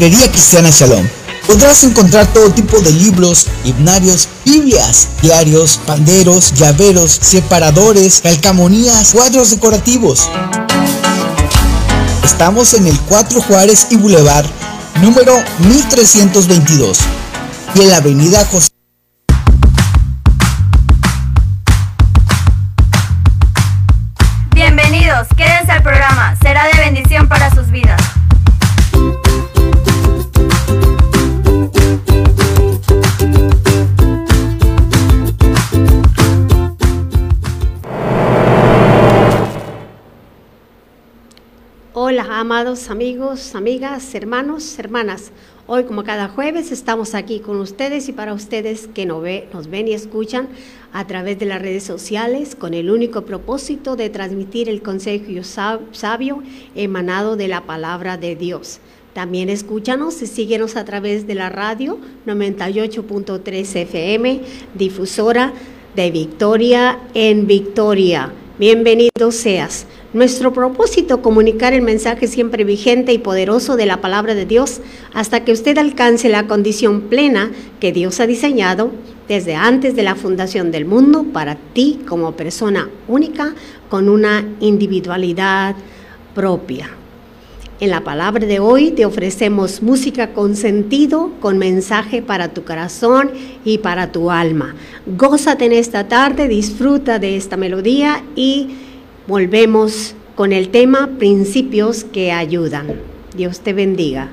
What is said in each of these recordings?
Librería Cristiana Shalom. Podrás encontrar todo tipo de libros, himnarios, Biblias, diarios, panderos, llaveros, separadores, calcamonías, cuadros decorativos. Estamos en el 4 Juárez y Boulevard, número 1322, y en la avenida José. Bienvenidos, quédense al programa, será de bendición para sus vidas. Amados amigos, amigas, hermanos, hermanas. Hoy, como cada jueves, estamos aquí con ustedes y para ustedes que nos, ve, nos ven y escuchan a través de las redes sociales con el único propósito de transmitir el consejo sabio emanado de la palabra de Dios. También escúchanos y síguenos a través de la radio 98.3 FM, difusora de Victoria en Victoria. Bienvenido seas. Nuestro propósito, comunicar el mensaje siempre vigente y poderoso de la palabra de Dios hasta que usted alcance la condición plena que Dios ha diseñado desde antes de la fundación del mundo para ti como persona única con una individualidad propia. En la palabra de hoy te ofrecemos música con sentido, con mensaje para tu corazón y para tu alma. Gózate en esta tarde, disfruta de esta melodía y volvemos con el tema principios que ayudan. Dios te bendiga.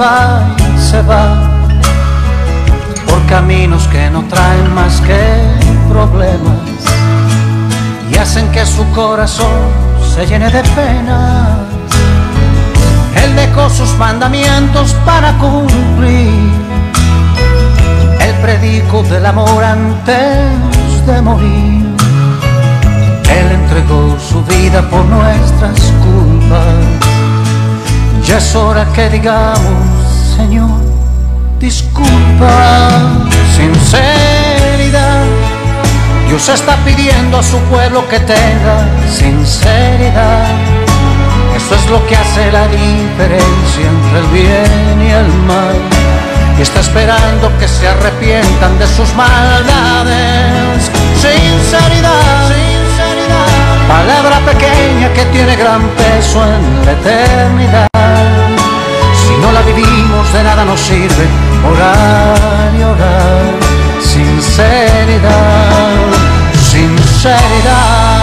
Va y se va por caminos que no traen más que problemas y hacen que su corazón se llene de penas. Él dejó sus mandamientos para cumplir el predico del amor antes de morir. Él entregó su vida por nuestras culpas ya es hora que digamos, Señor, disculpa, sinceridad. Dios está pidiendo a su pueblo que tenga sinceridad. Eso es lo que hace la diferencia entre el bien y el mal. Y está esperando que se arrepientan de sus maldades. Sinceridad, sinceridad. Palabra pequeña que tiene gran peso en la eternidad de nada nos sirve orar y orar. Sinceridad, sinceridad.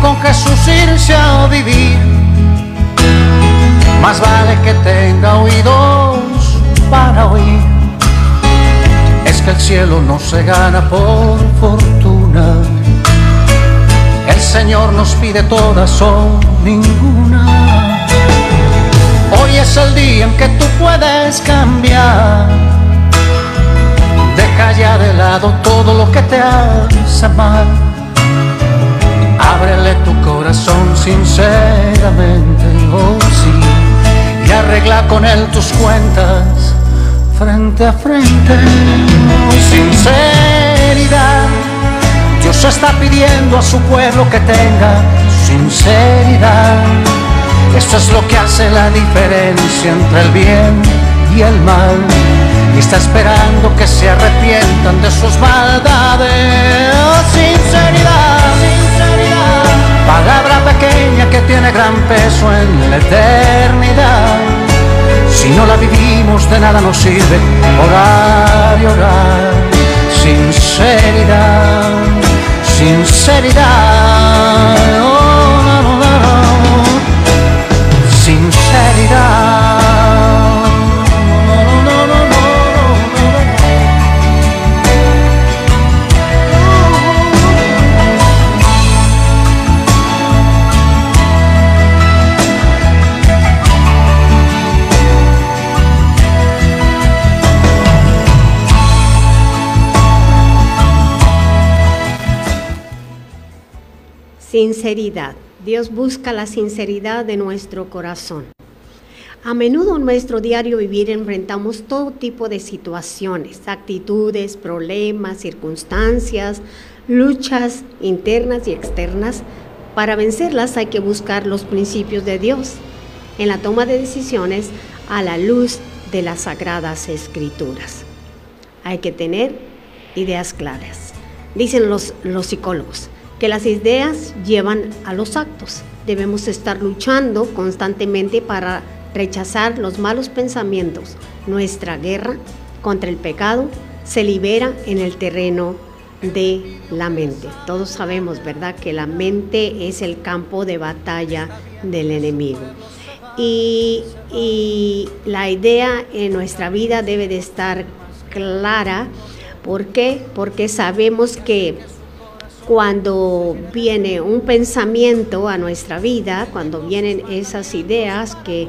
con Jesús irse a vivir. Que tenga oídos para oír. Es que el cielo no se gana por fortuna. El Señor nos pide todas o ninguna. Hoy es el día en que tú puedes cambiar. Deja ya de lado todo lo que te hace mal Ábrele tu corazón sinceramente, oh sí, arregla con él tus cuentas frente a frente. Sinceridad, Dios está pidiendo a su pueblo que tenga sinceridad. Esto es lo que hace la diferencia entre el bien y el mal. Y está esperando que se arrepientan de sus maldades. Sinceridad palabra pequeña que tiene gran peso en la eternidad. Si no la vivimos de nada nos sirve orar y orar. Sinceridad, sinceridad. Sinceridad. Dios busca la sinceridad de nuestro corazón. A menudo en nuestro diario vivir enfrentamos todo tipo de situaciones, actitudes, problemas, circunstancias, luchas internas y externas. Para vencerlas hay que buscar los principios de Dios en la toma de decisiones a la luz de las sagradas escrituras. Hay que tener ideas claras. Dicen los, los psicólogos, que las ideas llevan a los actos. Debemos estar luchando constantemente para rechazar los malos pensamientos. Nuestra guerra contra el pecado se libera en el terreno de la mente. Todos sabemos, ¿verdad?, que la mente es el campo de batalla del enemigo. Y, y la idea en nuestra vida debe de estar clara. ¿Por qué? Porque sabemos que cuando viene un pensamiento a nuestra vida, cuando vienen esas ideas que,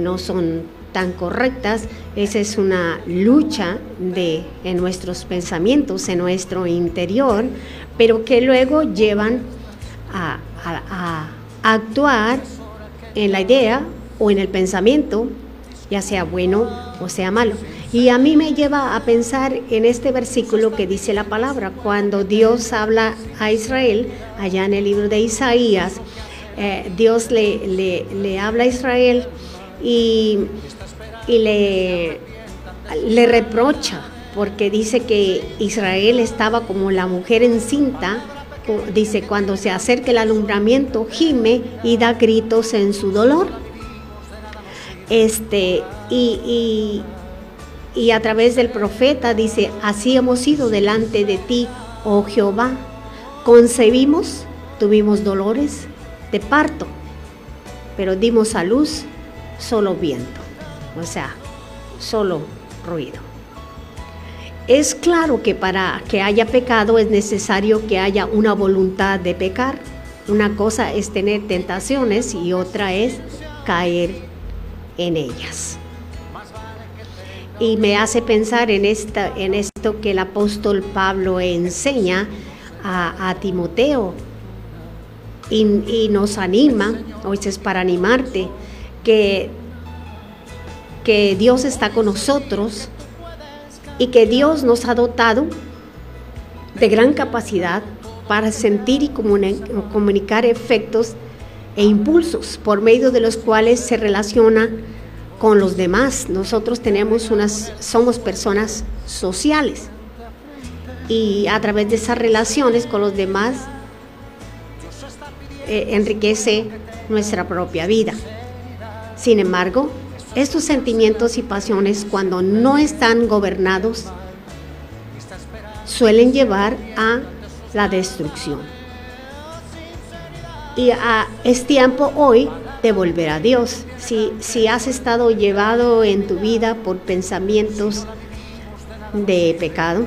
no son tan correctas, esa es una lucha de, en nuestros pensamientos, en nuestro interior, pero que luego llevan a, a actuar en la idea o en el pensamiento, ya sea bueno o sea malo. Y a mí me lleva a pensar en este versículo que dice la palabra, cuando Dios habla a Israel, allá en el libro de Isaías, eh, Dios le, le, habla a Israel y, y le, le reprocha, porque dice que Israel estaba como la mujer encinta, dice, cuando se acerca el alumbramiento, gime y da gritos en su dolor. Este, y, y a través del profeta dice, así hemos ido delante de ti, oh Jehová. Concebimos, tuvimos dolores de parto, pero dimos a luz solo viento, o sea, solo ruido. Es claro que para que haya pecado es necesario que haya una voluntad de pecar. Una cosa es tener tentaciones y otra es caer en ellas y me hace pensar en, esta, en esto que el apóstol Pablo enseña a, Timoteo. Y, nos anima, hoy es para animarte, que, que Dios está con nosotros y que Dios nos ha dotado de gran capacidad para sentir y comunicar efectos e impulsos por medio de los cuales se relaciona con los demás. Nosotros tenemos unas, somos personas sociales y a través de esas relaciones con los demás eh, enriquece nuestra propia vida. Sin embargo, estos sentimientos y pasiones cuando no están gobernados suelen llevar a la destrucción. Y es tiempo hoy de volver a Dios. Si, si has estado llevado en tu vida por pensamientos de pecado,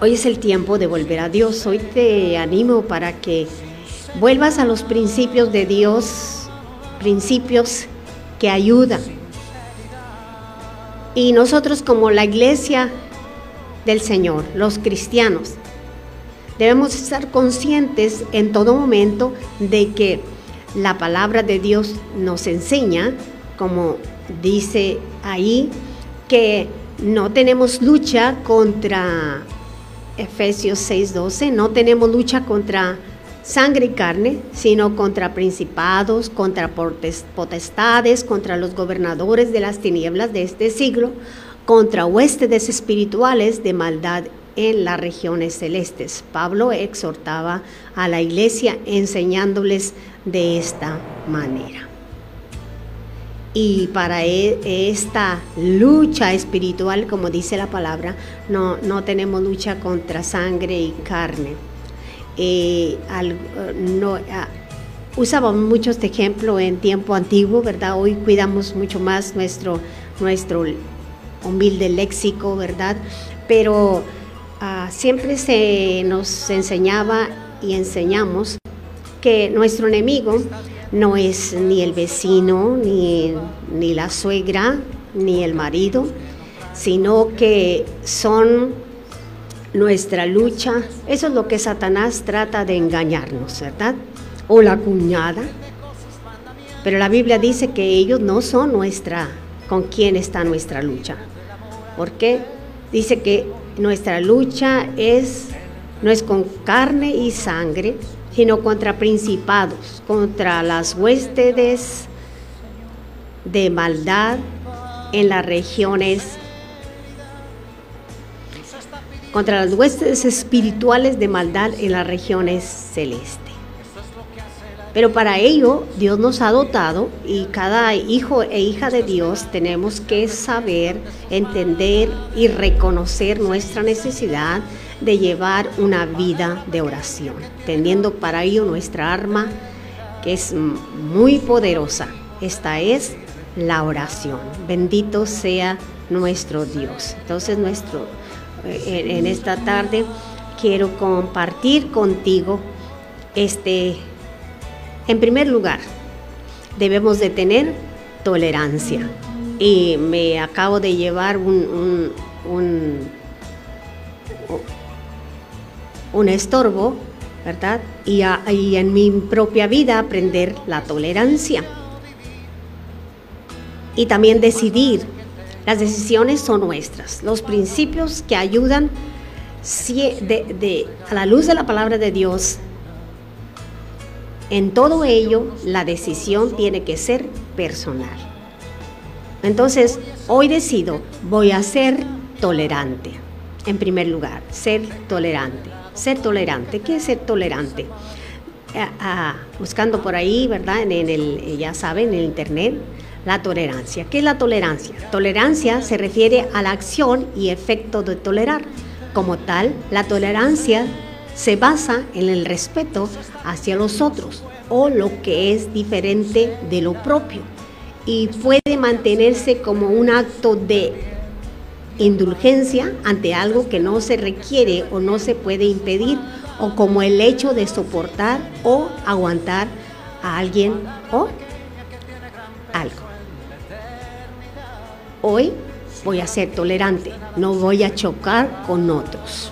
hoy es el tiempo de volver a Dios. Hoy te animo para que vuelvas a los principios de Dios, principios que ayudan. Y nosotros como la iglesia del Señor, los cristianos, debemos estar conscientes en todo momento de que la palabra de Dios nos enseña, como dice ahí, que no tenemos lucha contra Efesios 6:12, no tenemos lucha contra sangre y carne, sino contra principados, contra potestades, contra los gobernadores de las tinieblas de este siglo, contra huestes espirituales de maldad en las regiones celestes. Pablo exhortaba a la iglesia enseñándoles de esta manera. Y para e, esta lucha espiritual, como dice la palabra, no, no tenemos lucha contra sangre y carne. Eh, no, ah, usábamos mucho este ejemplo en tiempo antiguo, ¿verdad? Hoy cuidamos mucho más nuestro, nuestro humilde léxico, ¿verdad? Pero ah, siempre se nos enseñaba y enseñamos que nuestro enemigo no es ni el vecino, ni, ni la suegra, ni el marido, sino que son nuestra lucha. Eso es lo que Satanás trata de engañarnos, ¿verdad? O la cuñada. Pero la Biblia dice que ellos no son nuestra, con quién está nuestra lucha. ¿Por qué? Dice que nuestra lucha es, no es con carne y sangre, sino contra principados, contra las huestes de maldad en las regiones, contra las huestes espirituales de maldad en las regiones celestes. Pero para ello Dios nos ha dotado y cada hijo e hija de Dios tenemos que saber, entender y reconocer nuestra necesidad de llevar una vida de oración, teniendo para ello nuestra arma que es muy poderosa. Esta es la oración. Bendito sea nuestro Dios. Entonces, nuestro, eh, en, esta tarde quiero compartir contigo este, en primer lugar, debemos de tener tolerancia. Y me acabo de llevar un un estorbo, ¿verdad? Y, en mi propia vida aprender la tolerancia. Y también decidir. Las decisiones son nuestras. Los principios que ayudan a la luz de la palabra de Dios, en todo ello la decisión tiene que ser personal. Entonces, hoy decido, voy a ser tolerante. En primer lugar, ser tolerante. Ser tolerante. ¿Qué es ser tolerante? Ah, ah, buscando por ahí, ¿verdad? En, el, eh, ya saben, en el internet, la tolerancia. ¿Qué es la tolerancia? Tolerancia se refiere a la acción y efecto de tolerar. Como tal, la tolerancia se basa en el respeto hacia los otros o lo que es diferente de lo propio y puede mantenerse como un acto de indulgencia ante algo que no se requiere o no se puede impedir, o como el hecho de soportar o aguantar a alguien o algo. Hoy voy a ser tolerante, no voy a chocar con otros.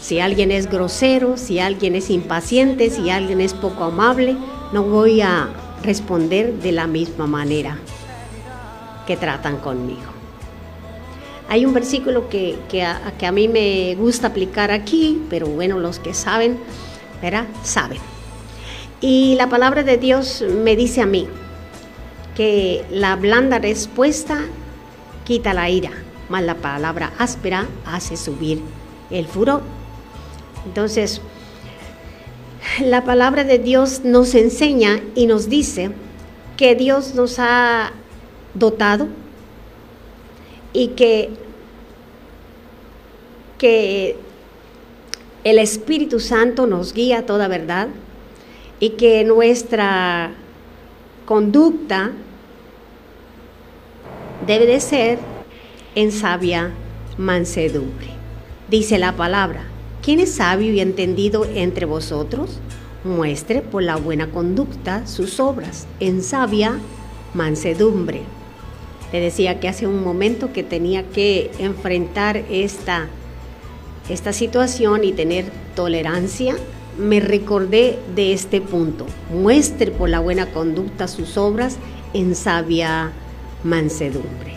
Si alguien es grosero, si alguien es impaciente, si alguien es poco amable, no voy a responder de la misma manera que tratan conmigo. Hay un versículo que, a, que a mí me gusta aplicar aquí, pero bueno, los que saben, ¿verdad? Saben. Y la palabra de Dios me dice a mí que la blanda respuesta quita la ira, mas la palabra áspera hace subir el furor. Entonces, la palabra de Dios nos enseña y nos dice que Dios nos ha dotado y que, que el Espíritu Santo nos guía a toda verdad y que nuestra conducta debe de ser en sabia mansedumbre. Dice la palabra, ¿quién es sabio y entendido entre vosotros? Muestre por la buena conducta sus obras en sabia mansedumbre. Le decía que hace un momento que tenía que enfrentar esta, esta situación y tener tolerancia. Me recordé de este punto. Muestre por la buena conducta sus obras en sabia mansedumbre.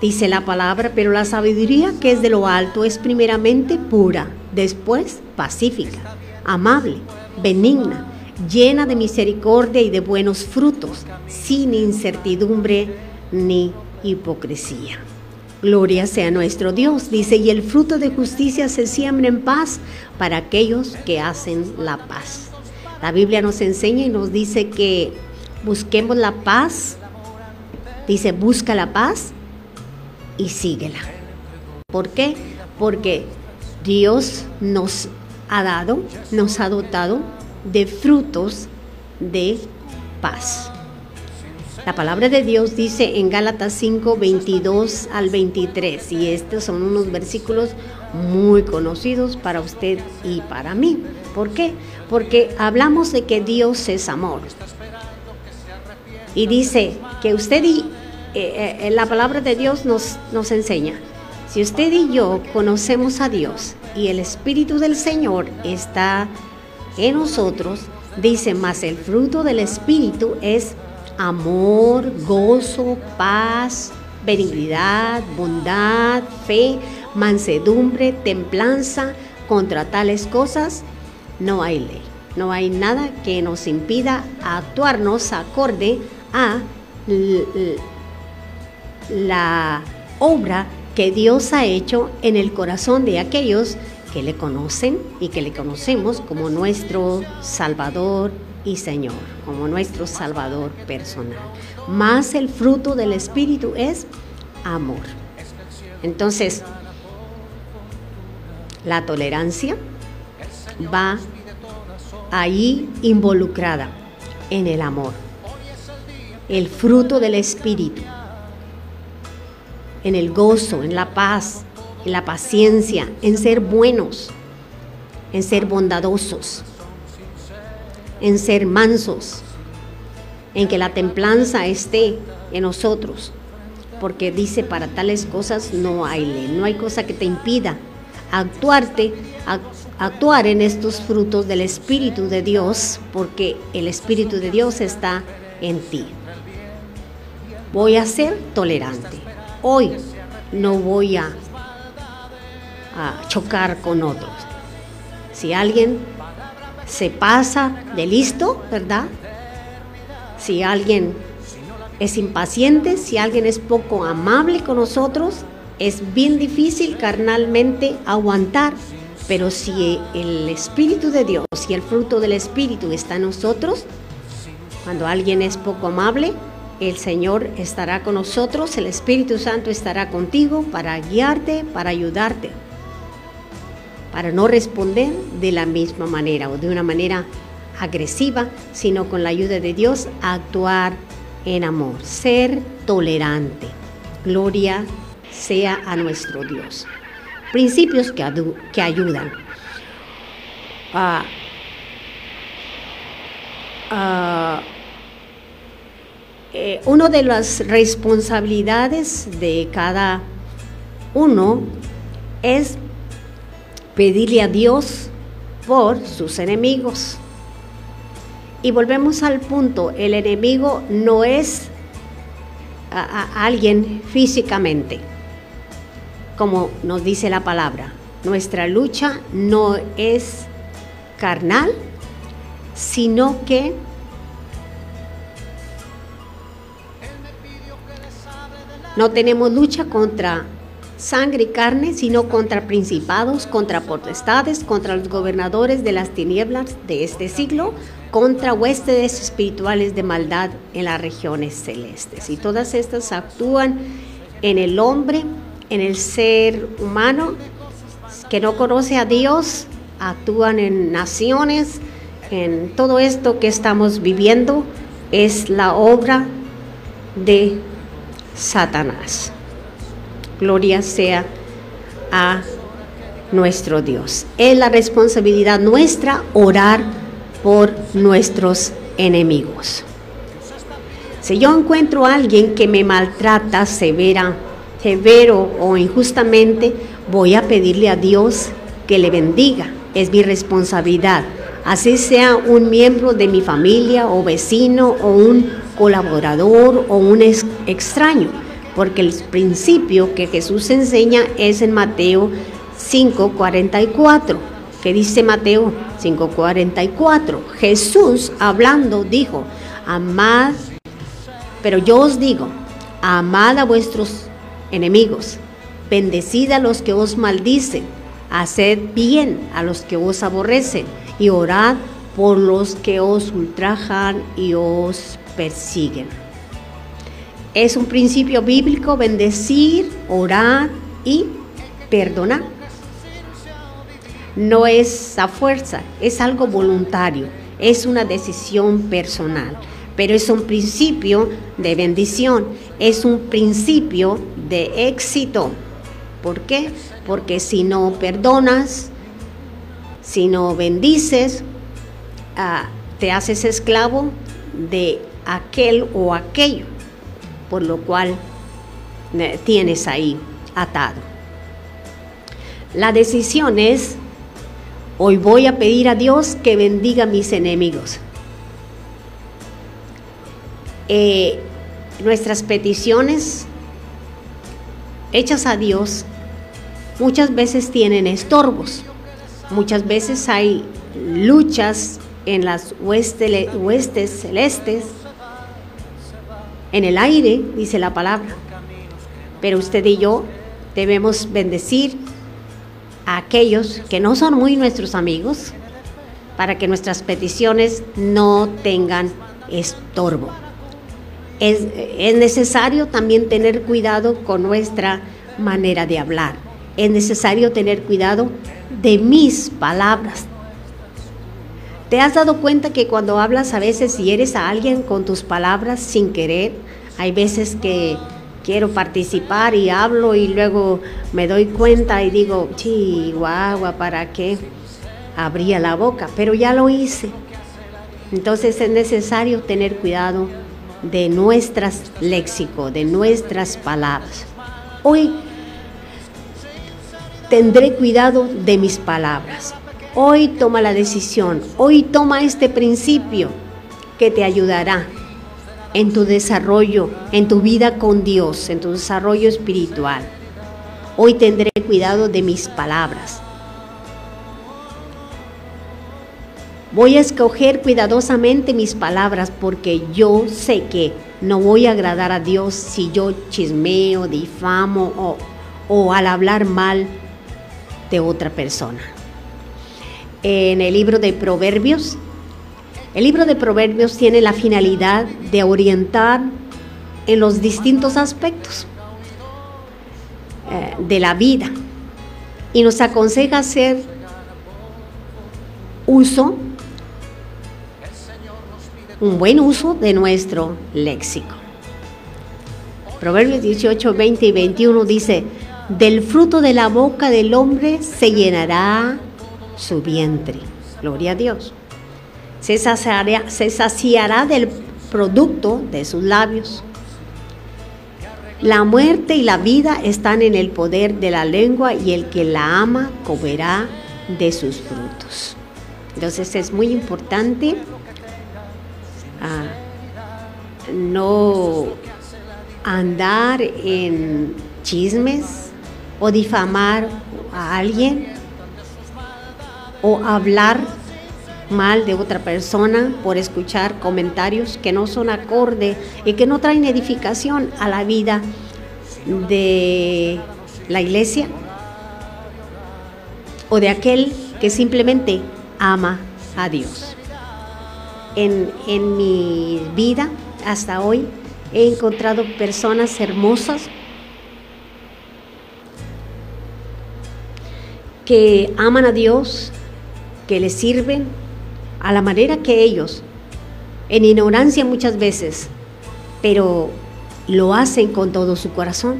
Dice la palabra, pero la sabiduría que es de lo alto es primeramente pura, después pacífica, amable, benigna, llena de misericordia y de buenos frutos, sin incertidumbre ni hipocresía. Gloria sea nuestro Dios, dice, y el fruto de justicia se siembra en paz para aquellos que hacen la paz. La Biblia nos enseña y nos dice que busquemos la paz. Dice, busca la paz y síguela. ¿Por qué? Porque Dios nos ha dado, nos ha dotado de frutos de paz. La palabra de Dios dice en Gálatas 5, 22 al 23, y estos son unos versículos muy conocidos para usted y para mí. ¿Por qué? Porque hablamos de que Dios es amor. Y dice que usted y eh, eh, la palabra de Dios nos, nos enseña, si usted y yo conocemos a Dios y el Espíritu del Señor está en nosotros, dice, más el fruto del Espíritu es amor, gozo, paz, benignidad, bondad, fe, mansedumbre, templanza. Contra tales cosas no hay ley. No hay nada que nos impida actuarnos acorde a la obra que Dios ha hecho en el corazón de aquellos que le conocen y que le conocemos como nuestro Salvador y Señor, como nuestro Salvador personal. Más el fruto del Espíritu es amor. Entonces, la tolerancia va ahí involucrada en el amor. El fruto del Espíritu, en el gozo, en la paz, en la paciencia, en ser buenos, en ser bondadosos en ser mansos, en que la templanza esté en nosotros, porque dice para tales cosas no hay ley, no hay cosa que te impida actuarte, actuar en estos frutos del Espíritu de Dios, porque el Espíritu de Dios está en ti. Voy a ser tolerante. Hoy no voy a, a chocar con otros. Si alguien se pasa de listo, ¿verdad? Si alguien es impaciente, si alguien es poco amable con nosotros, es bien difícil carnalmente aguantar. Pero si el Espíritu de Dios y el fruto del Espíritu está en nosotros, cuando alguien es poco amable, el Señor estará con nosotros, el Espíritu Santo estará contigo para guiarte, para ayudarte para no responder de la misma manera o de una manera agresiva, sino con la ayuda de Dios actuar en amor, ser tolerante. Gloria sea a nuestro Dios. Principios que, ayudan. Uh, una de las responsabilidades de cada uno es pedirle a Dios por sus enemigos. Y volvemos al punto, el enemigo no es a, alguien físicamente, como nos dice la palabra. Nuestra lucha no es carnal, sino que no tenemos lucha contra sangre y carne, sino contra principados, contra potestades, contra los gobernadores de las tinieblas de este siglo, contra huéspedes espirituales de maldad en las regiones celestes. Y todas estas actúan en el hombre, en el ser humano que no conoce a Dios, actúan en naciones, en todo esto que estamos viviendo es la obra de Satanás. Gloria sea a nuestro Dios. Es la responsabilidad nuestra orar por nuestros enemigos. Si yo encuentro a alguien que me maltrata severa, severo o injustamente, voy a pedirle a Dios que le bendiga. Es mi responsabilidad. Así sea un miembro de mi familia o vecino o un colaborador o un extraño porque el principio que Jesús enseña es en Mateo 5:44. ¿Qué dice Mateo 5:44? Jesús hablando dijo, amad, pero yo os digo, amad a vuestros enemigos, bendecid a los que os maldicen, haced bien a los que os aborrecen y orad por los que os ultrajan y os persiguen. Es un principio bíblico bendecir, orar y perdonar. No es a fuerza, es algo voluntario, es una decisión personal, pero es un principio de bendición, es un principio de éxito. ¿Por qué? Porque si no perdonas, si no bendices, ah, te haces esclavo de aquel o aquello, por lo cual eh, tienes ahí atado. La decisión es, hoy voy a pedir a Dios que bendiga a mis enemigos. Eh, nuestras peticiones hechas a Dios muchas veces tienen estorbos, muchas veces hay luchas en las huestes celestes, en el aire, dice la palabra. Pero usted y yo debemos bendecir a aquellos que no son muy nuestros amigos para que nuestras peticiones no tengan estorbo. Es, es, necesario también tener cuidado con nuestra manera de hablar. Es necesario tener cuidado de mis palabras. ¿Te has dado cuenta que cuando hablas a veces y eres a alguien con tus palabras sin querer, hay veces que quiero participar y hablo y luego me doy cuenta y digo, chihuahua, ¿para qué abría la boca? Pero ya lo hice. Entonces es necesario tener cuidado de nuestras léxico, de nuestras palabras. Hoy tendré cuidado de mis palabras. Hoy toma la decisión, hoy toma este principio que te ayudará en tu desarrollo, en tu vida con Dios, en tu desarrollo espiritual. Hoy tendré cuidado de mis palabras. Voy a escoger cuidadosamente mis palabras porque yo sé que no voy a agradar a Dios si yo chismeo, difamo o, o al hablar mal de otra persona. En el libro de Proverbios, el libro de Proverbios tiene la finalidad de orientar en los distintos aspectos eh, de la vida y nos aconseja hacer uso, un buen uso de nuestro léxico. Proverbios 18, 20 y 21 dice, del fruto de la boca del hombre se llenará su vientre. Gloria a Dios. Se saciará, se saciará del producto de sus labios. La muerte y la vida están en el poder de la lengua y el que la ama comerá de sus frutos. Entonces es muy importante ah, no andar en chismes, o difamar a alguien o hablar mal de otra persona por escuchar comentarios que no son acorde y que no traen edificación a la vida de la iglesia o de aquel que simplemente ama a Dios. En, en mi vida hasta hoy he encontrado personas hermosas que aman a Dios, que le sirven a la manera que ellos, en ignorancia muchas veces, pero lo hacen con todo su corazón.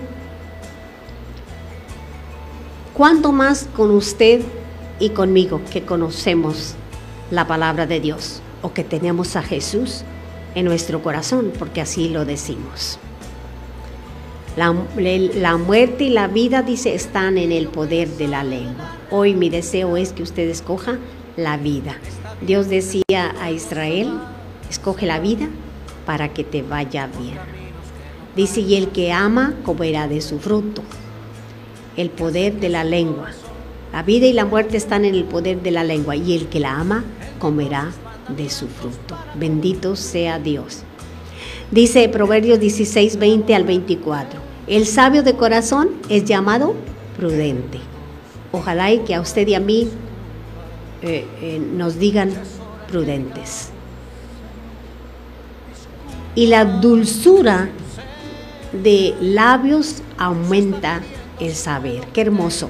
¿Cuánto más con usted y conmigo que conocemos la palabra de Dios o que tenemos a Jesús en nuestro corazón, porque así lo decimos? La, muerte y la vida, dice, están en el poder de la lengua. Hoy mi deseo es que usted escoja la vida. Dios decía a Israel, escoge la vida para que te vaya bien. Dice, y el que ama comerá de su fruto. El poder de la lengua. La vida y la muerte están en el poder de la lengua y el que la ama comerá de su fruto. Bendito sea Dios. Dice Proverbios 16, 20 al 24. El sabio de corazón es llamado prudente. Ojalá y que a usted y a mí eh, eh, nos digan prudentes. Y la dulzura de labios aumenta el saber. Qué hermoso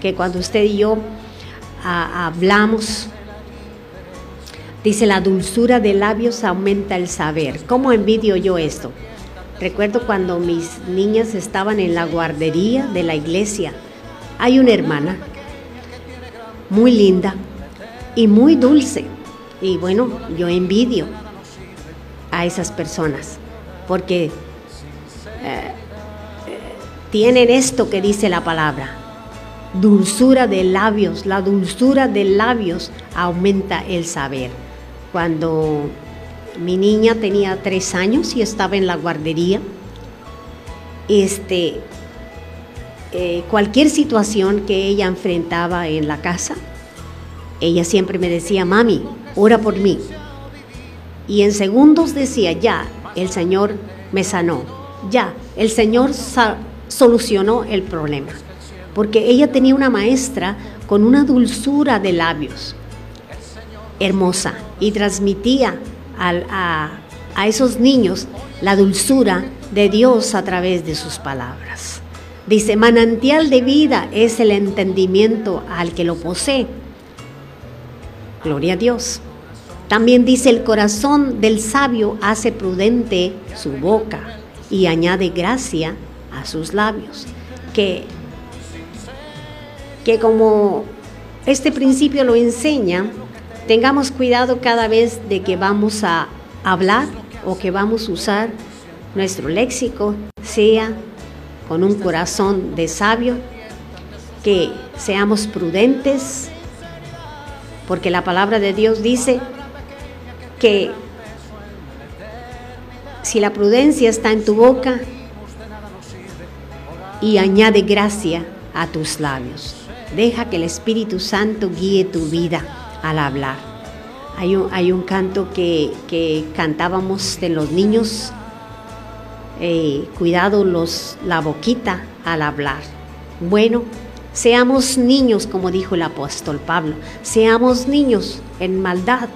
que cuando usted y yo ah, hablamos, dice la dulzura de labios aumenta el saber. ¿Cómo envidio yo esto? Recuerdo cuando mis niñas estaban en la guardería de la iglesia. Hay una hermana muy linda y muy dulce. Y bueno, yo envidio a esas personas porque eh, tienen esto que dice la palabra. Dulzura de labios, la dulzura de labios aumenta el saber. Cuando mi niña tenía tres años y estaba en la guardería, este, eh, cualquier situación que ella enfrentaba en la casa, ella siempre me decía, mami, ora por mí. Y en segundos decía, ya, el Señor me sanó, ya, el Señor solucionó el problema. Porque ella tenía una maestra con una dulzura de labios hermosa y transmitía a, esos niños la dulzura de Dios a través de sus palabras. Dice, manantial de vida es el entendimiento al que lo posee. Gloria a Dios. También dice, el corazón del sabio hace prudente su boca y añade gracia a sus labios. Que, que como este principio lo enseña, tengamos cuidado cada vez de que vamos a hablar o que vamos a usar nuestro léxico, sea con un corazón de sabio, que seamos prudentes, porque la palabra de Dios dice que si la prudencia está en tu boca y añade gracia a tus labios, deja que el Espíritu Santo guíe tu vida al hablar. Hay un, hay un canto que, que, cantábamos de los niños, eh, cuidado los, la boquita al hablar. Bueno, seamos niños, como dijo el apóstol Pablo, seamos niños en maldad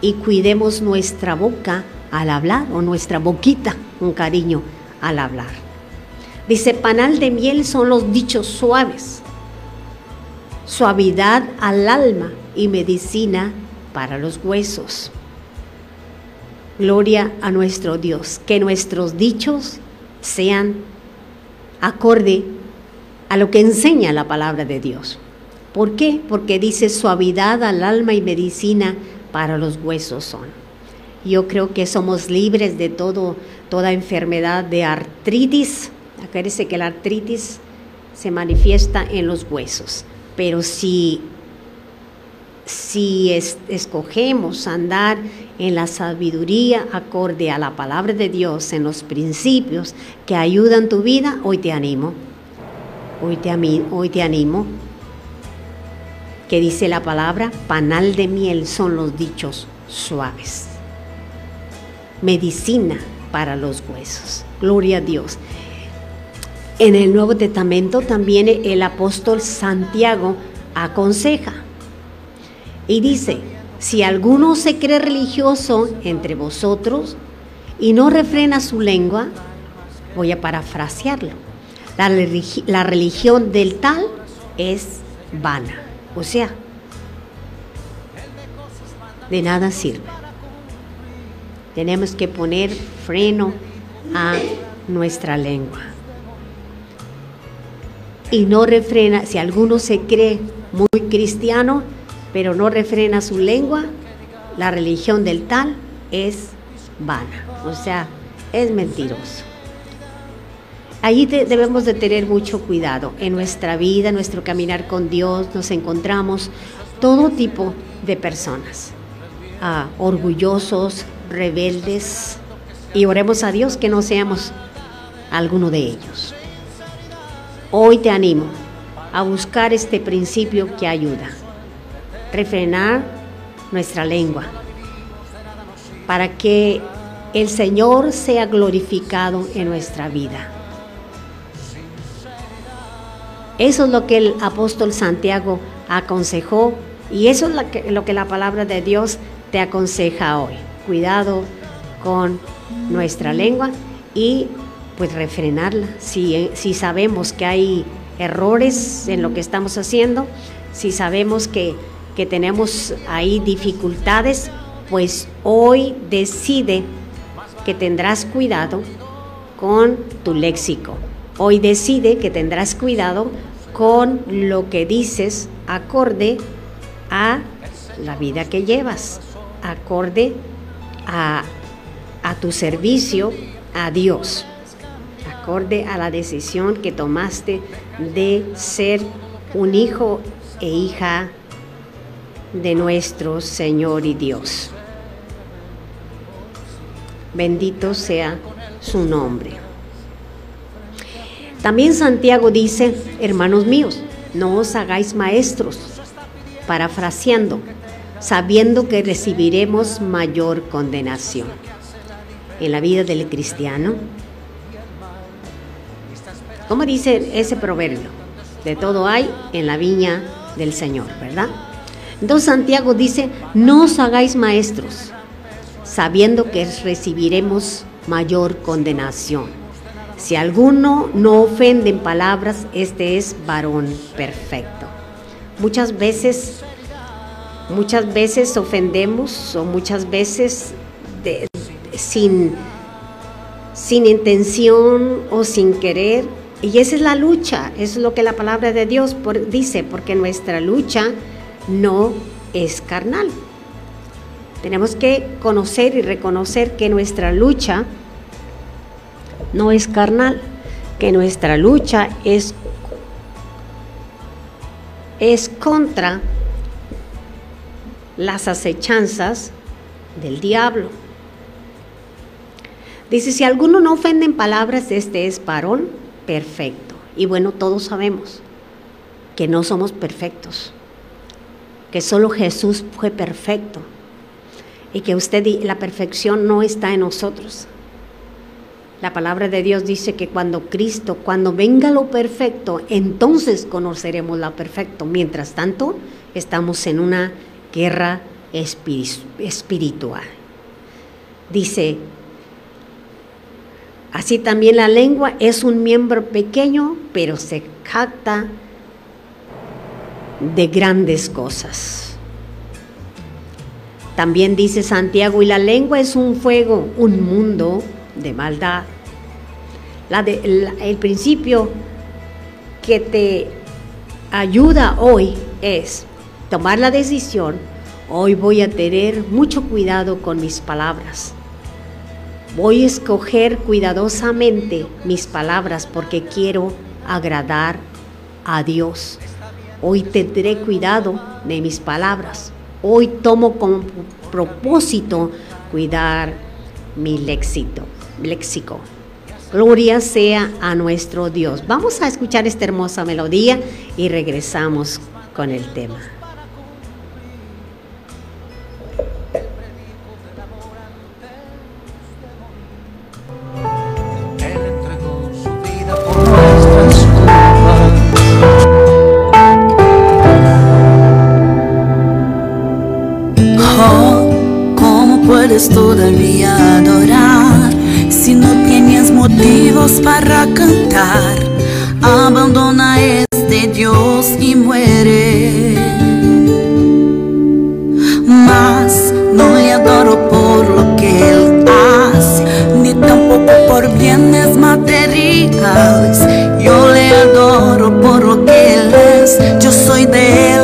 y cuidemos nuestra boca al hablar o nuestra boquita, un cariño al hablar. Dice, panal de miel son los dichos suaves, suavidad al alma y medicina para los huesos. Gloria a nuestro Dios, que nuestros dichos sean acorde a lo que enseña la palabra de Dios. ¿Por qué? Porque dice suavidad al alma y medicina para los huesos son. Yo creo que somos libres de todo, toda enfermedad de artritis. Acuérdense que la artritis se manifiesta en los huesos, pero si, si escogemos andar en la sabiduría acorde a la palabra de Dios, en los principios que ayudan tu vida, hoy te animo. Hoy te, hoy te animo que dice la palabra, panal de miel son los dichos suaves. Medicina para los huesos. Gloria a Dios. En el Nuevo Testamento también el apóstol Santiago aconseja y dice, si alguno se cree religioso entre vosotros y no refrena su lengua, voy a parafrasearlo, la, la religión del tal es vana. O sea, de nada sirve. Tenemos que poner freno a nuestra lengua. Y no refrena, si alguno se cree muy cristiano, pero no refrena su lengua, la religión del tal es vana. O sea, es mentiroso. Allí debemos de tener mucho cuidado. En nuestra vida, en nuestro caminar con Dios, nos encontramos todo tipo de personas. Ah, orgullosos, rebeldes. Y oremos a Dios que no seamos alguno de ellos. Hoy te animo a buscar este principio que ayuda. Refrenar nuestra lengua para que el Señor sea glorificado en nuestra vida Eso es lo que el apóstol Santiago aconsejó y eso es lo que, lo que la palabra de Dios te aconseja hoy. Cuidado con nuestra lengua y pues refrenarla. Si, si sabemos que hay errores en lo que estamos haciendo, si sabemos que, que tenemos ahí dificultades, pues hoy decide que tendrás cuidado con tu léxico. Hoy decide que tendrás cuidado con lo que dices acorde a la vida que llevas, acorde a, a tu servicio a Dios, acorde a la decisión que tomaste de ser un hijo e hija de nuestro Señor y Dios. Bendito sea su nombre. También Santiago dice, hermanos míos, no os hagáis maestros, parafraseando, sabiendo que recibiremos mayor condenación. En la vida del cristiano, ¿cómo dice ese proverbio? De todo hay en la viña del Señor, ¿verdad? Entonces Santiago dice, no os hagáis maestros, sabiendo que recibiremos mayor condenación. Si alguno no ofende en palabras, este es varón perfecto. Muchas veces, muchas veces ofendemos o muchas veces sin, sin intención o sin querer. Y esa es la lucha, es lo que la palabra de Dios dice, porque nuestra lucha no es carnal. Tenemos que conocer y reconocer que nuestra lucha no es carnal, que nuestra lucha es, es contra las acechanzas del diablo. Dice, si alguno no ofende en palabras, este es varón perfecto. Y bueno, todos sabemos que no somos perfectos, que solo Jesús fue perfecto y que usted la perfección no está en nosotros. La palabra de Dios dice que cuando Cristo, cuando venga lo perfecto, entonces conoceremos lo perfecto. Mientras tanto, estamos en una guerra espiritual. Dice, así también la lengua es un miembro pequeño, pero se jacta de grandes cosas. También dice Santiago, y la lengua es un fuego, un mundo de maldad. el principio que te ayuda hoy es tomar la decisión, hoy voy a tener mucho cuidado con mis palabras. Voy a escoger cuidadosamente mis palabras porque quiero agradar a Dios. Hoy tendré cuidado de mis palabras Hoy tomo como propósito cuidar mi léxico. Gloria sea a nuestro Dios. Vamos a escuchar esta hermosa melodía y regresamos con el tema. Motivos para cantar? Abandona este Dios y muere. Mas no le adoro por lo que Él hace, ni tampoco por bienes materiales. Yo le adoro por lo que Él es, yo soy de Él,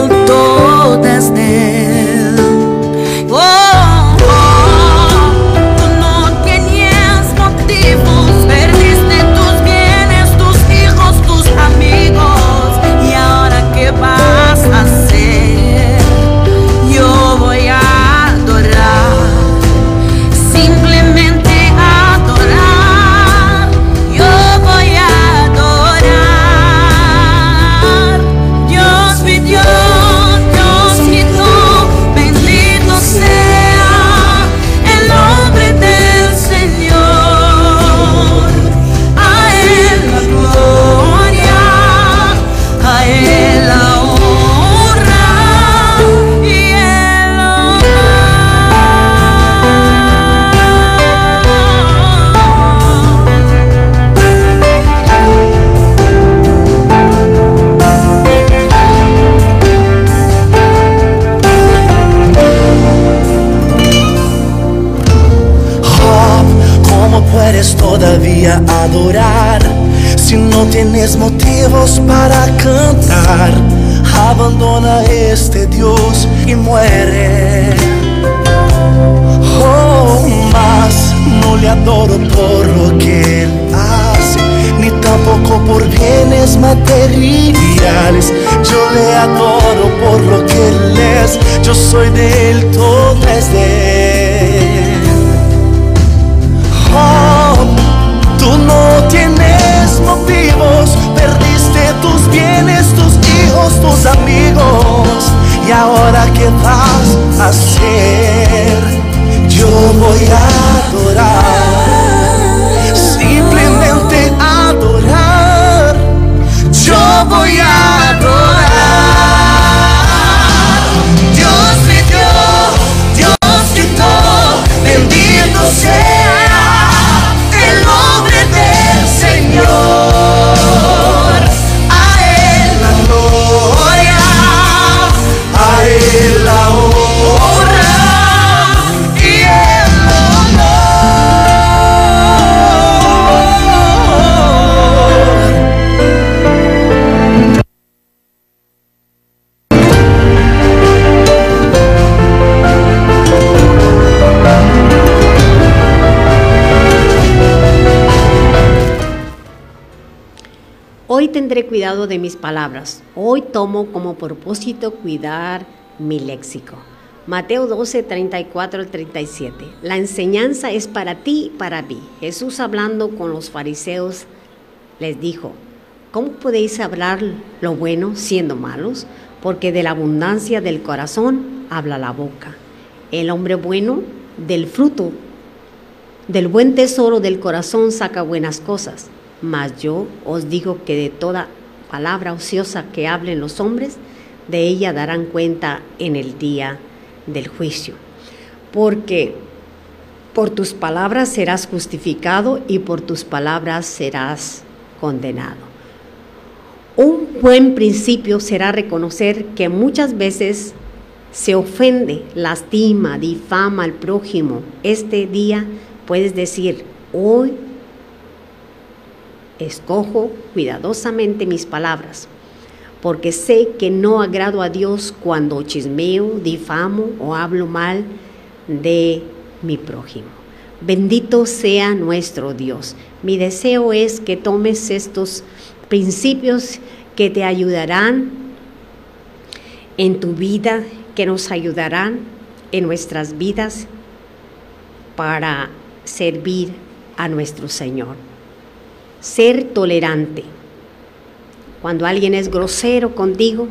abandona este Dios y muere. Oh, más no le adoro por lo que él hace, ni tampoco por bienes materiales. Yo le adoro por lo que él es, yo soy de él, todo es de él. Oh, tú no tienes motivos, perdiste tus bienes, tus amigos. Y ahora qué vas a hacer? Yo voy a adorar, tendré cuidado de mis palabras. Hoy tomo como propósito cuidar mi léxico. Mateo 12, 34 al 37. La enseñanza es para ti y para mí. Jesús hablando con los fariseos les dijo, ¿cómo podéis hablar lo bueno siendo malos? Porque de la abundancia del corazón habla la boca. El hombre bueno del fruto, del buen tesoro del corazón saca buenas cosas. Mas yo os digo que de toda palabra ociosa que hablen los hombres, de ella darán cuenta en el día del juicio. Porque por tus palabras serás justificado y por tus palabras serás condenado. Un buen principio será reconocer que muchas veces se ofende, lastima, difama al prójimo. Este día puedes decir, hoy escojo cuidadosamente mis palabras, porque sé que no agrado a Dios cuando chismeo, difamo o hablo mal de mi prójimo. Bendito sea nuestro Dios. Mi deseo es que tomes estos principios que te ayudarán en tu vida, que nos ayudarán en nuestras vidas para servir a nuestro Señor. Ser tolerante. Cuando alguien es grosero contigo,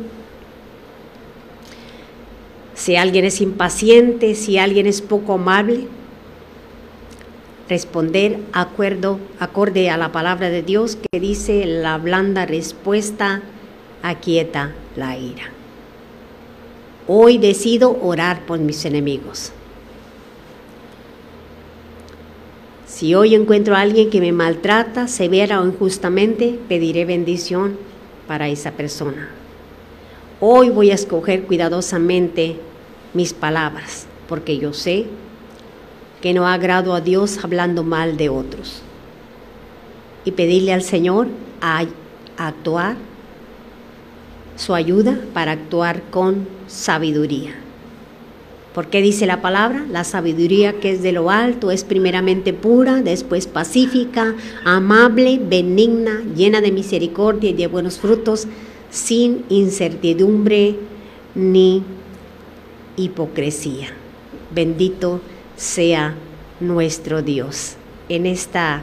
si alguien es impaciente, si alguien es poco amable, responder acuerdo, acorde a la palabra de Dios que dice la blanda respuesta aquieta la ira. Hoy decido orar por mis enemigos. Si hoy encuentro a alguien que me maltrata severa o injustamente, pediré bendición para esa persona. Hoy voy a escoger cuidadosamente mis palabras, porque yo sé que no agrado a Dios hablando mal de otros. Y pedirle al Señor actuar su ayuda para actuar con sabiduría. Porque dice la palabra, la sabiduría que es de lo alto es primeramente pura, después pacífica, amable, benigna, llena de misericordia y de buenos frutos, sin incertidumbre ni hipocresía. Bendito sea nuestro Dios. En esta,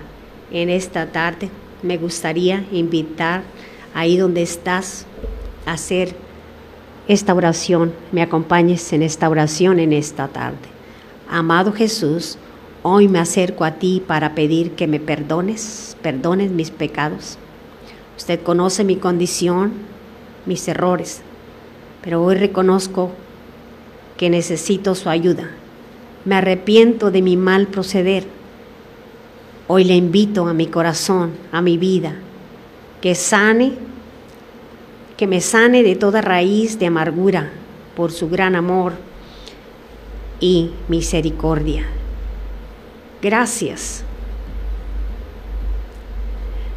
en esta tarde me gustaría invitar ahí donde estás a hacer esta oración, me acompañes en esta oración en esta tarde. Amado Jesús, hoy me acerco a ti para pedir que me perdones, perdones mis pecados. Usted conoce mi condición, mis errores, pero hoy reconozco que necesito su ayuda. Me arrepiento de mi mal proceder. Hoy le invito a mi corazón, a mi vida, que sane que me sane de toda raíz de amargura por su gran amor y misericordia. Gracias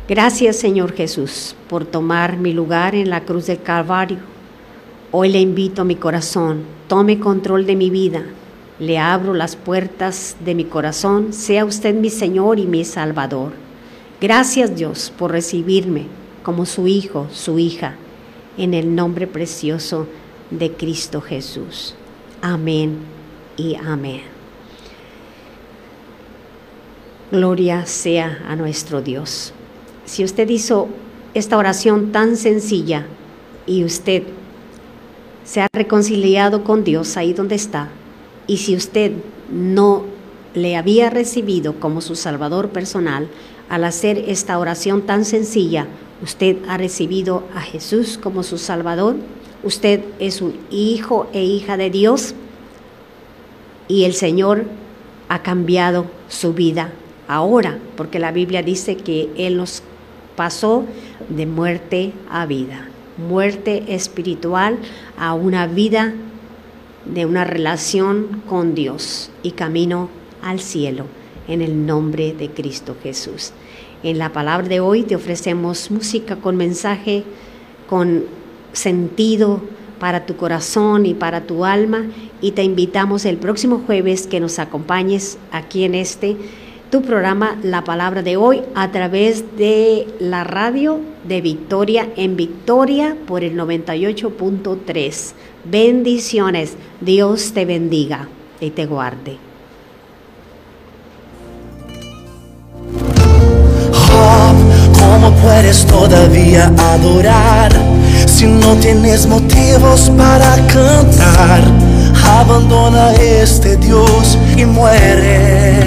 Gracias Señor Jesús por tomar mi lugar en la cruz del Calvario. Hoy le invito a mi corazón, tome control de mi vida. Le abro las puertas de mi corazón, sea usted mi Señor y mi Salvador. Gracias Dios por recibirme como su hijo, su hija, en el nombre precioso de Cristo Jesús. Amén y amén. Gloria sea a nuestro Dios si usted hizo esta oración tan sencilla y usted se ha reconciliado con Dios ahí donde está, y si usted no le había recibido como su Salvador personal, al hacer esta oración tan sencilla, usted ha recibido a Jesús como su Salvador, usted es un hijo e hija de Dios. Y el Señor ha cambiado su vida ahora, porque la Biblia dice que Él nos pasó de muerte a vida, muerte espiritual a una vida de una relación con Dios y camino al cielo en el nombre de Cristo Jesús. En la palabra de hoy te ofrecemos música con mensaje, con sentido para tu corazón y para tu alma y te invitamos el próximo jueves que nos acompañes aquí en este tu programa La Palabra de hoy a través de la radio de Victoria en Victoria por el 98.3. Bendiciones, Dios te bendiga y te guarde. Todavía adorar si no tienes motivos para cantar? Abandona este Dios y muere.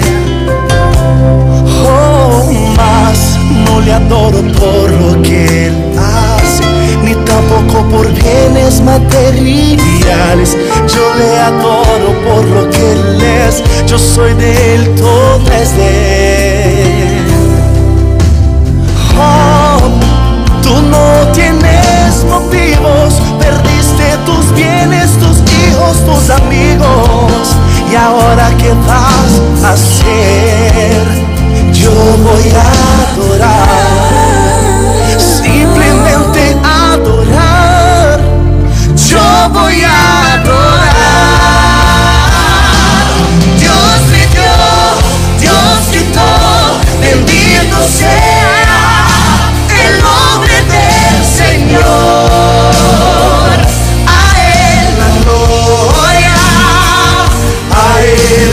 Oh, más no le adoro por lo que él hace, ni tampoco por bienes materiales. Yo le adoro por lo que él es, yo soy de él, todo es de él tus amigos y ahora qué vas a hacer? Yo voy a adorar, simplemente adorar. Yo voy a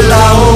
la.